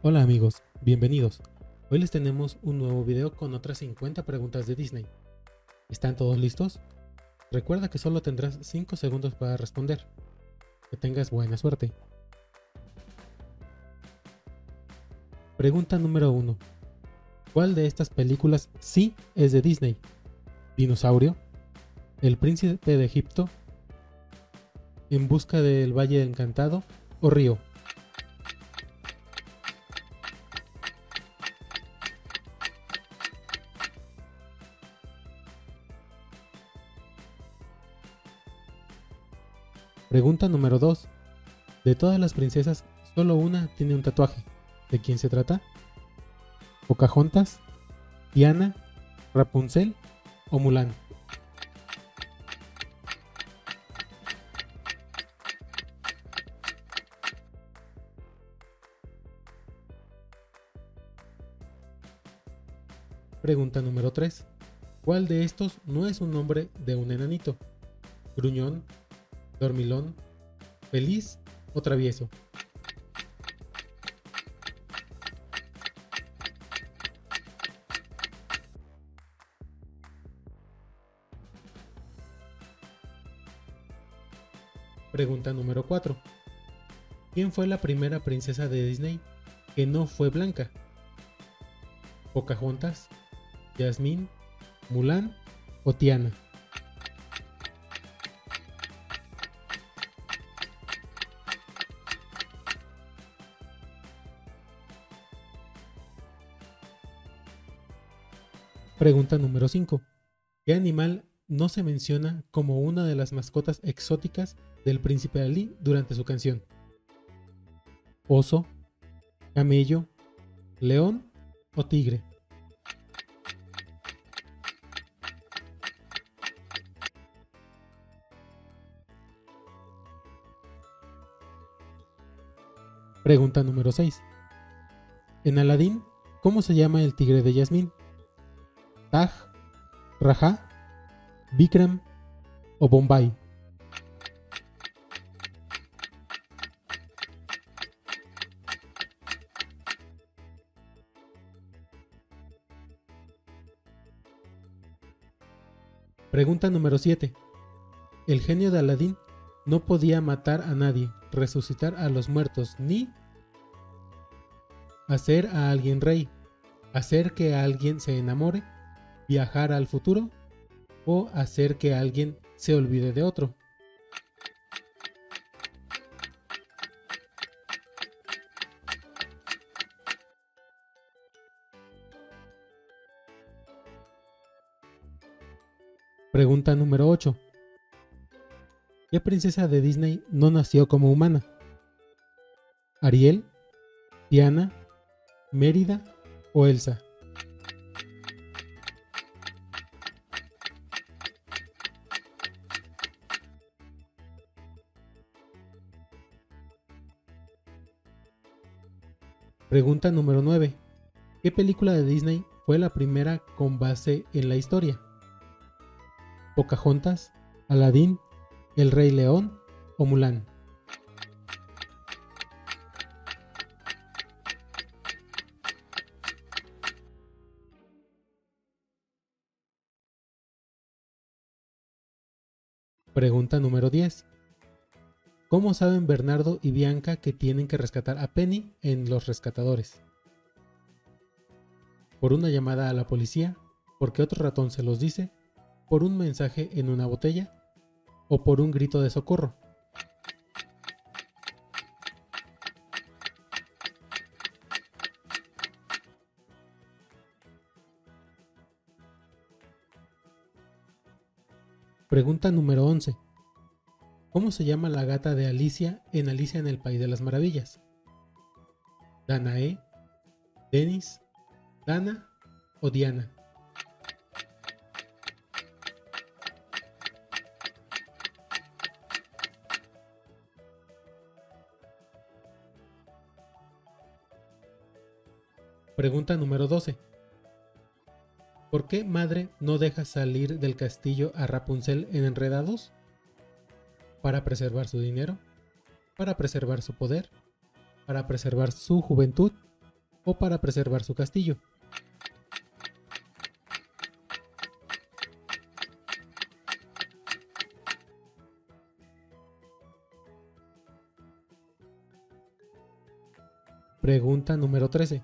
Hola amigos, bienvenidos. Hoy les tenemos un nuevo video con otras 50 preguntas de Disney. ¿Están todos listos? Recuerda que solo tendrás 5 segundos para responder. Que tengas buena suerte. Pregunta número 1. ¿Cuál de estas películas sí es de Disney? ¿Dinosaurio? ¿El príncipe de Egipto? ¿En busca del Valle Encantado? ¿O Río? Pregunta número 2. De todas las princesas, solo una tiene un tatuaje. ¿De quién se trata? ¿Pocahontas? ¿Diana? ¿Rapunzel? ¿O Mulan? Pregunta número 3. ¿Cuál de estos no es un nombre de un enanito? ¿Gruñón? Dormilón, feliz o travieso. Pregunta número 4. ¿Quién fue la primera princesa de Disney que no fue blanca? ¿Pocahontas, Jasmine, Mulan o Tiana? Pregunta número 5. ¿Qué animal no se menciona como una de las mascotas exóticas del príncipe Ali durante su canción? ¿Oso? ¿Camello? ¿León o tigre? Pregunta número 6. En Aladín, ¿cómo se llama el tigre de Yasmín? Taj, Raja, Bikram o Bombay. Pregunta número 7. El genio de Aladín no podía matar a nadie, resucitar a los muertos, ni hacer a alguien rey, hacer que alguien se enamore viajar al futuro o hacer que alguien se olvide de otro. Pregunta número 8. ¿Qué princesa de Disney no nació como humana? ¿Ariel? ¿Diana? ¿Mérida o Elsa? Pregunta número 9. ¿Qué película de Disney fue la primera con base en la historia? ¿Pocahontas, Aladdin, El Rey León o Mulan? Pregunta número 10. ¿Cómo saben Bernardo y Bianca que tienen que rescatar a Penny en Los Rescatadores? Por una llamada a la policía, porque otro ratón se los dice, por un mensaje en una botella o por un grito de socorro. Pregunta número 11. ¿Cómo se llama la gata de Alicia en Alicia en el País de las Maravillas? ¿Danae? ¿Denis? ¿Dana o Diana? Pregunta número 12. ¿Por qué madre no deja salir del castillo a Rapunzel en Enredados? Para preservar su dinero, para preservar su poder, para preservar su juventud o para preservar su castillo. Pregunta número 13.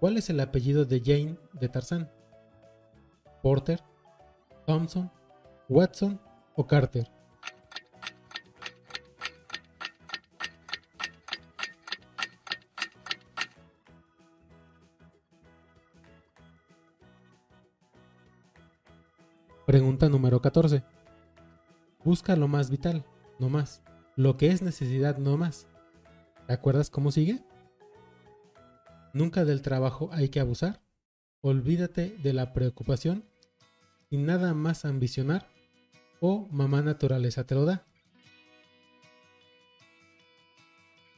¿Cuál es el apellido de Jane de Tarzán? ¿Porter, Thompson, Watson o Carter? Pregunta número 14. Busca lo más vital, no más. Lo que es necesidad, no más. ¿Te acuerdas cómo sigue? Nunca del trabajo hay que abusar. Olvídate de la preocupación y nada más ambicionar o mamá naturaleza te lo da.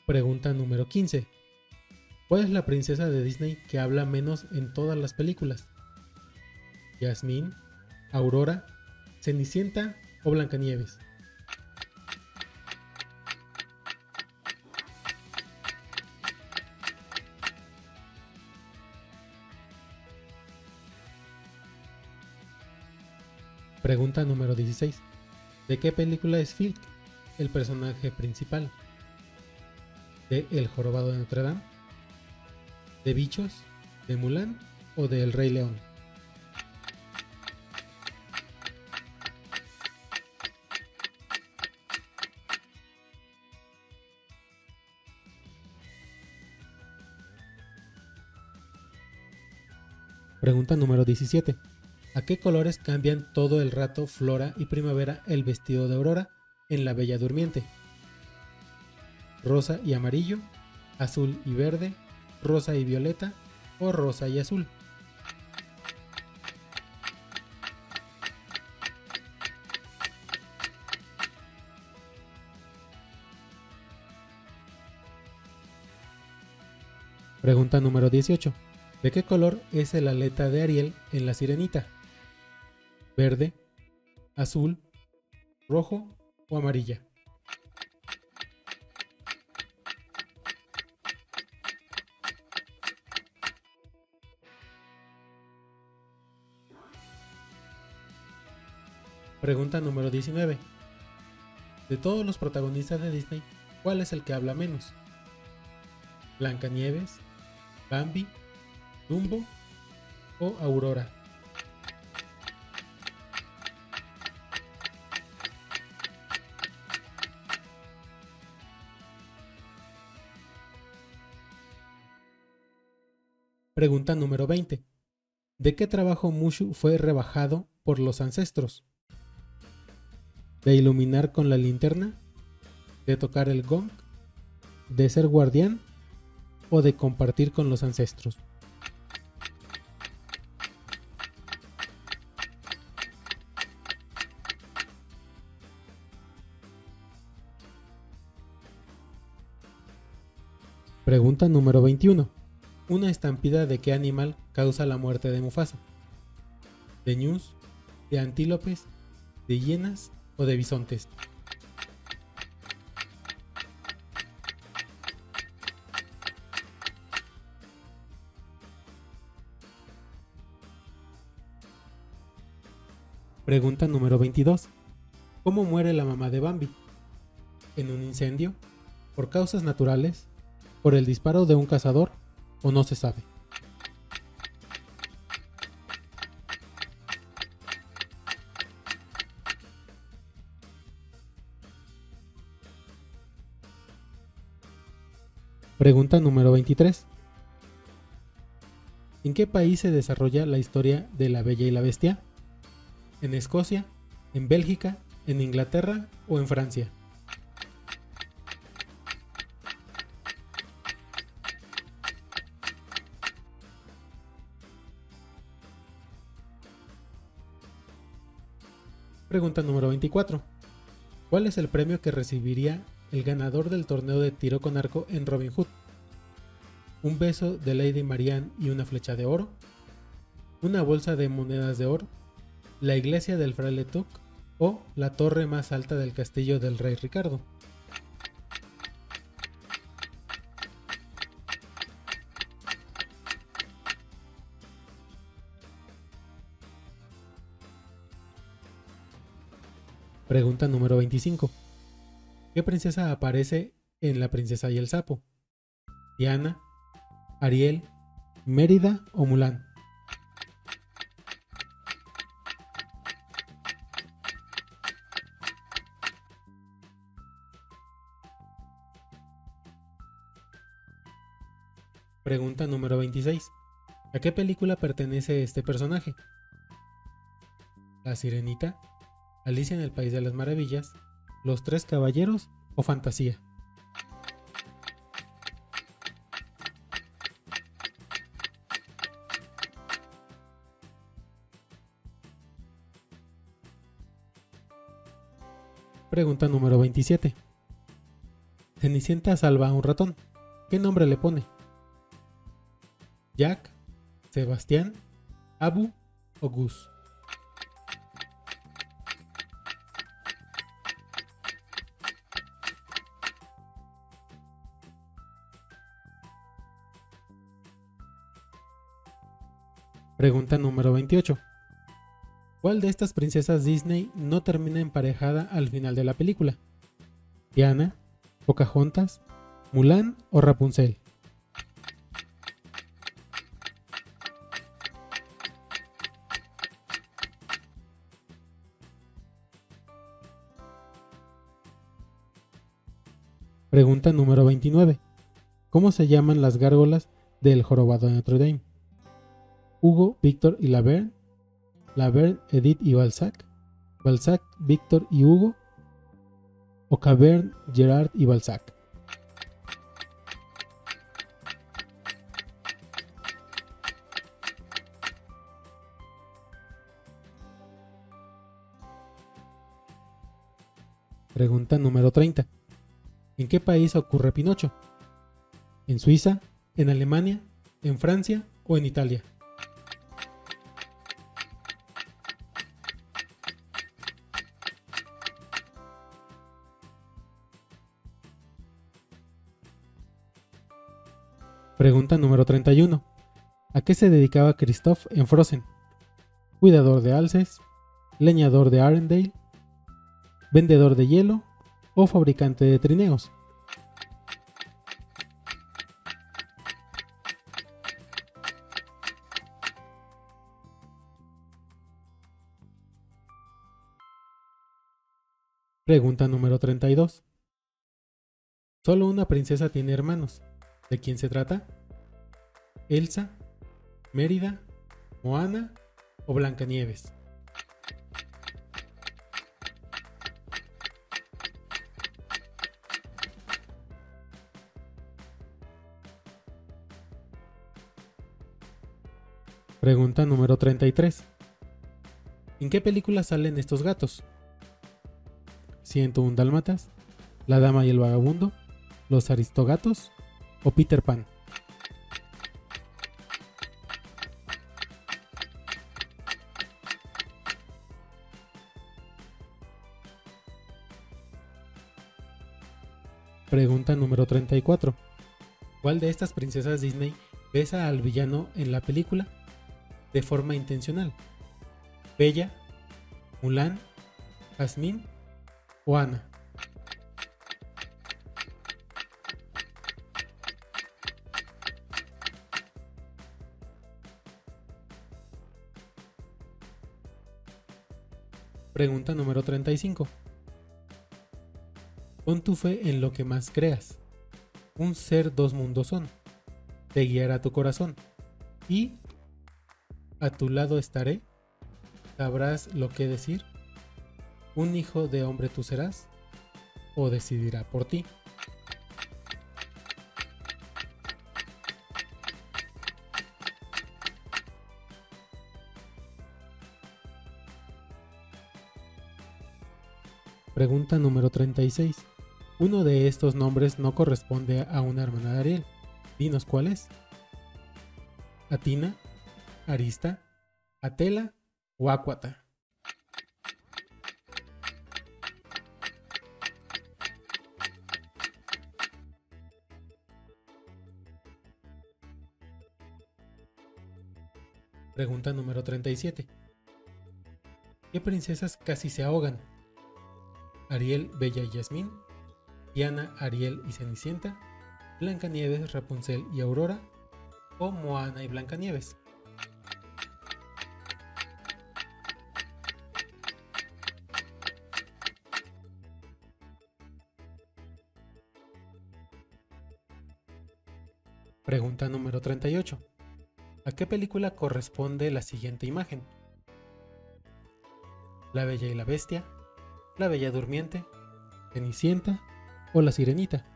Pregunta número 15. ¿Cuál es la princesa de Disney que habla menos en todas las películas? ¿Yasmín, Aurora, Cenicienta o Blancanieves? Pregunta número 16. ¿De qué película es Filk el personaje principal? ¿De El Jorobado de Notre Dame? ¿De Bichos? ¿De Mulan? ¿O de El Rey León? Pregunta número 17. ¿A qué colores cambian todo el rato Flora y Primavera el vestido de Aurora en La Bella Durmiente? Rosa y amarillo, azul y verde, rosa y violeta o rosa y azul. Pregunta número 18. ¿De qué color es el aleta de Ariel en la sirenita? verde, azul, rojo o amarilla. Pregunta número 19. De todos los protagonistas de Disney, ¿cuál es el que habla menos? ¿Blancanieves, Bambi, Dumbo o Aurora? Pregunta número 20. ¿De qué trabajo Mushu fue rebajado por los ancestros? ¿De iluminar con la linterna? ¿De tocar el gong? ¿De ser guardián? ¿O de compartir con los ancestros? Pregunta número 21. Una estampida de qué animal causa la muerte de Mufasa. ¿De ñus? ¿De antílopes? ¿De hienas o de bisontes? Pregunta número 22. ¿Cómo muere la mamá de Bambi? ¿En un incendio? ¿Por causas naturales? ¿Por el disparo de un cazador? o no se sabe. Pregunta número 23. ¿En qué país se desarrolla la historia de la Bella y la Bestia? ¿En Escocia? ¿En Bélgica? ¿En Inglaterra o en Francia? Pregunta número 24. ¿Cuál es el premio que recibiría el ganador del torneo de tiro con arco en Robin Hood? ¿Un beso de Lady Marianne y una flecha de oro? ¿Una bolsa de monedas de oro? ¿La iglesia del fraile Tuc? ¿O la torre más alta del castillo del rey Ricardo? Pregunta número 25. ¿Qué princesa aparece en La princesa y el sapo? ¿Diana, Ariel, Mérida o Mulan? Pregunta número 26. ¿A qué película pertenece este personaje? ¿La Sirenita? ¿Alicia en el País de las Maravillas? ¿Los Tres Caballeros o Fantasía? Pregunta número 27. Cenicienta salva a un ratón. ¿Qué nombre le pone? Jack, Sebastián, Abu o Gus. Pregunta número 28. ¿Cuál de estas princesas Disney no termina emparejada al final de la película? ¿Diana, Pocahontas, Mulan o Rapunzel? Pregunta número 29. ¿Cómo se llaman las gárgolas del jorobado de Notre Dame? Hugo, Víctor y Laverne, Laverne, Edith y Balzac, Balzac, Víctor y Hugo, o Caverne, Gerard y Balzac. Pregunta número 30. ¿En qué país ocurre Pinocho? ¿En Suiza? ¿En Alemania? ¿En Francia o en Italia? Pregunta número 31. ¿A qué se dedicaba Christoph en Frozen? ¿Cuidador de alces? ¿Leñador de Arendelle? ¿Vendedor de hielo o fabricante de trineos. Pregunta número 32. Solo una princesa tiene hermanos. ¿De quién se trata? ¿Elsa? ¿Mérida? ¿Moana? ¿O Blancanieves? Pregunta número 33. ¿En qué película salen estos gatos? 101 Dálmatas, La Dama y el Vagabundo, Los Aristogatos o Peter Pan. Pregunta número 34. ¿Cuál de estas princesas Disney besa al villano en la película de forma intencional. Bella, Mulan, Jasmine o Ana. Pregunta número 35. Pon tu fe en lo que más creas. Un ser dos mundos son. Te guiará tu corazón. Y a tu lado estaré, sabrás lo que decir, un hijo de hombre tú serás, o decidirá por ti. Pregunta número 36. Uno de estos nombres no corresponde a una hermana de Ariel. Dinos cuál es. Atina, Arista, Atela o Acuata. Pregunta número 37. ¿Qué princesas casi se ahogan? Ariel, Bella y Yasmín, Diana, Ariel y Cenicienta, Blancanieves, Rapunzel y Aurora, o Moana y Blancanieves. Pregunta número 38. ¿A qué película corresponde la siguiente imagen? ¿La Bella y la Bestia? ¿La Bella Durmiente? ¿Cenicienta? ¿O la Sirenita?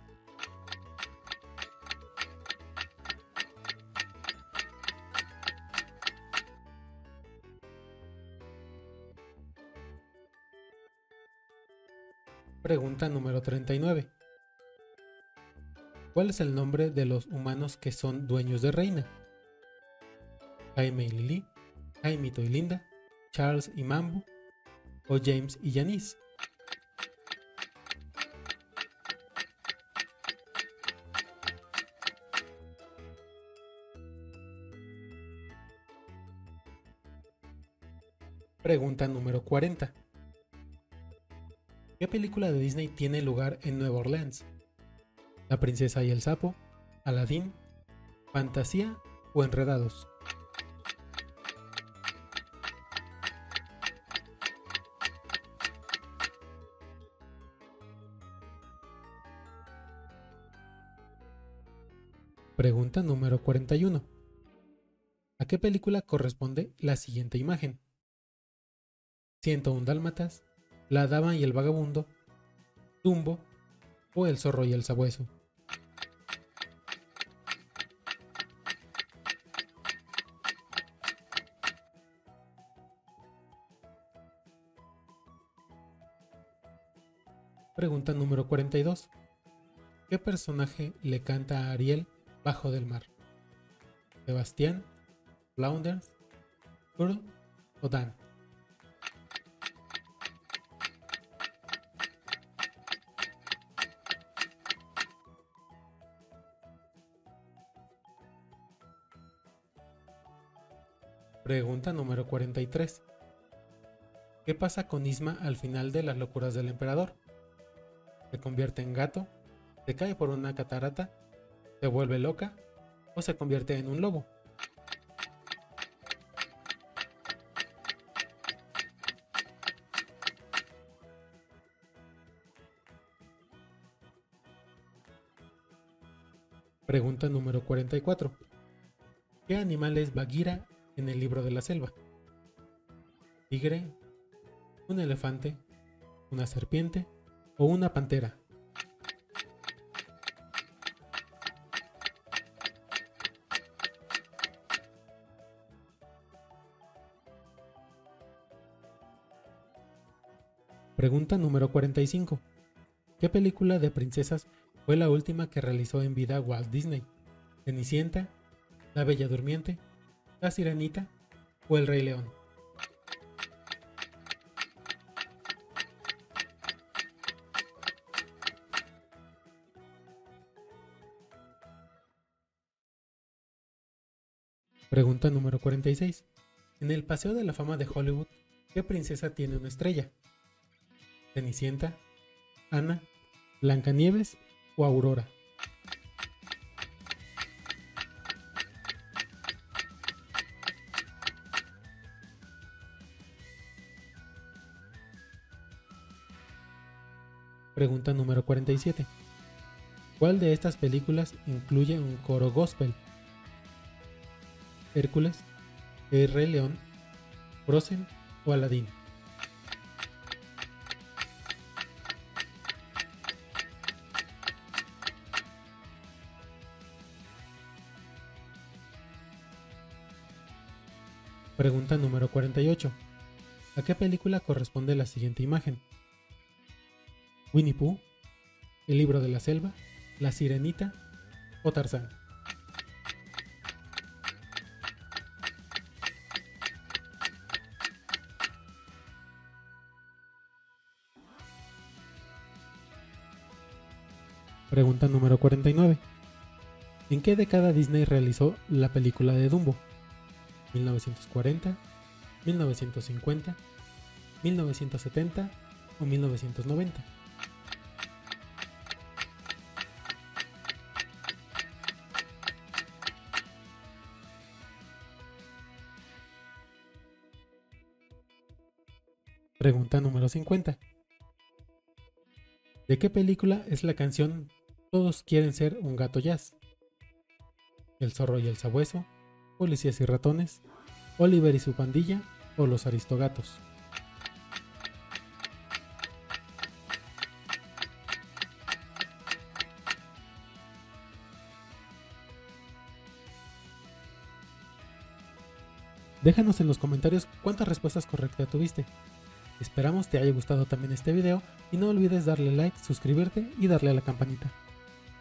Pregunta número 39. ¿Cuál es el nombre de los humanos que son dueños de Reina? Jaime y Lily, Jaimito y Linda, Charles y Mambo o James y Janice. Pregunta número 40. ¿Qué película de Disney tiene lugar en Nueva Orleans? La princesa y el sapo, Aladdin, Fantasía o Enredados. Pregunta número 41. ¿A qué película corresponde la siguiente imagen? 101 Dálmatas, La Dama y el Vagabundo, Tumbo o El Zorro y el Sabueso. Pregunta número 42. ¿Qué personaje le canta a Ariel bajo del mar? ¿Sebastián, Flounders, Pearl o Dan? Pregunta número 43. ¿Qué pasa con Isma al final de las locuras del emperador? se convierte en gato, se cae por una catarata, se vuelve loca o se convierte en un lobo. Pregunta número 44. ¿Qué animal es Bagheera en el libro de la selva? ¿Tigre? ¿Un elefante? ¿Una serpiente? o una pantera. Pregunta número 45. ¿Qué película de princesas fue la última que realizó en vida Walt Disney? ¿Cenicienta? ¿La Bella Durmiente? ¿La Sirenita? ¿O El Rey León? Pregunta número 46. En el Paseo de la Fama de Hollywood, ¿qué princesa tiene una estrella? ¿Cenicienta? ¿Ana? ¿Blancanieves o Aurora? Pregunta número 47. ¿Cuál de estas películas incluye un coro gospel? Hércules, El León, Frozen o Aladdin. Pregunta número 48. ¿A qué película corresponde la siguiente imagen? Winnie Pooh, El libro de la selva, La sirenita o Tarzán. Pregunta número 49. ¿En qué década Disney realizó la película de Dumbo? ¿1940? ¿1950? ¿1970? o 1990. Pregunta número 50. ¿De qué película es la canción Todos quieren ser un gato jazz? El zorro y el sabueso, Policías y ratones, Oliver y su pandilla o los aristogatos. Déjanos en los comentarios cuántas respuestas correctas tuviste. Esperamos te haya gustado también este video y no olvides darle like, suscribirte y darle a la campanita.